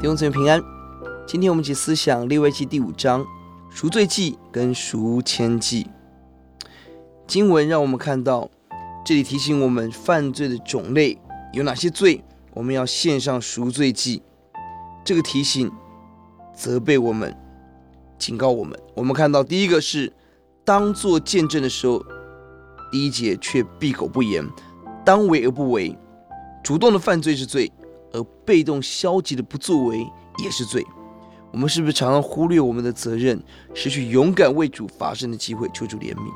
弟兄姊妹平安。今天我们一起思想利未记第五章赎罪祭跟赎愆祭。经文让我们看到，这里提醒我们犯罪的种类有哪些罪，我们要献上赎罪祭。这个提醒责备我们，警告我们。我们看到第一个是当做见证的时候，第一节却闭口不言，当为而不为。主动的犯罪是罪，而被动消极的不作为也是罪。我们是不是常常忽略我们的责任，失去勇敢为主发声的机会？求主怜悯。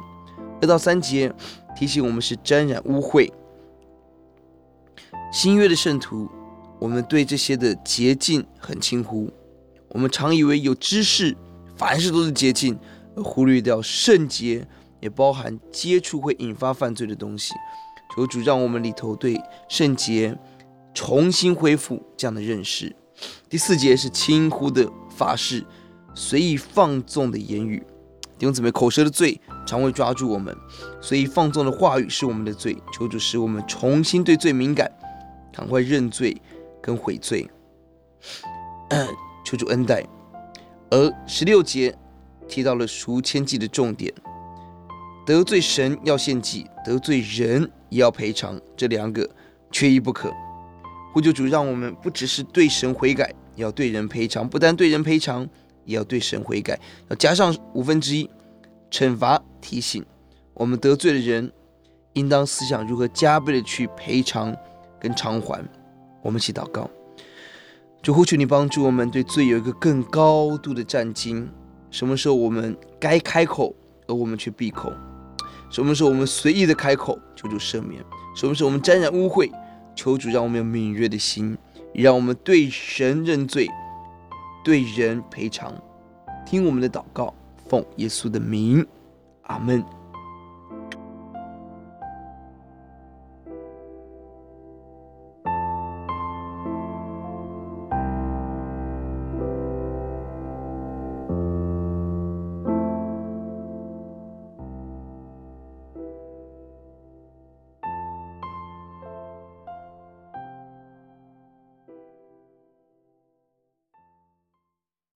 二到三节提醒我们是沾染污秽。新约的圣徒，我们对这些的洁净很轻忽。我们常以为有知识，凡事都是洁净，而忽略掉圣洁也包含接触会引发犯罪的东西。求主让我们里头对圣洁重新恢复这样的认识。第四节是轻忽的发誓，随意放纵的言语。弟兄姊妹，口舌的罪常会抓住我们，随意放纵的话语是我们的罪。求主使我们重新对罪敏感，赶快认罪跟悔罪。求主恩待。而十六节提到了赎愆祭的重点。得罪神要献祭，得罪人也要赔偿，这两个缺一不可。呼救主，让我们不只是对神悔改，也要对人赔偿；不但对人赔偿，也要对神悔改。要加上五分之一惩罚提醒，我们得罪的人，应当思想如何加倍的去赔偿跟偿还。我们一起祷告，主呼求你帮助我们对罪有一个更高度的战兢。什么时候我们该开口，而我们却闭口？什么时候我们随意的开口，求主赦免；什么时候我们沾染污秽，求主让我们有敏锐的心让我们对神认罪对人赔偿。听我们的祷告奉耶稣的名阿门。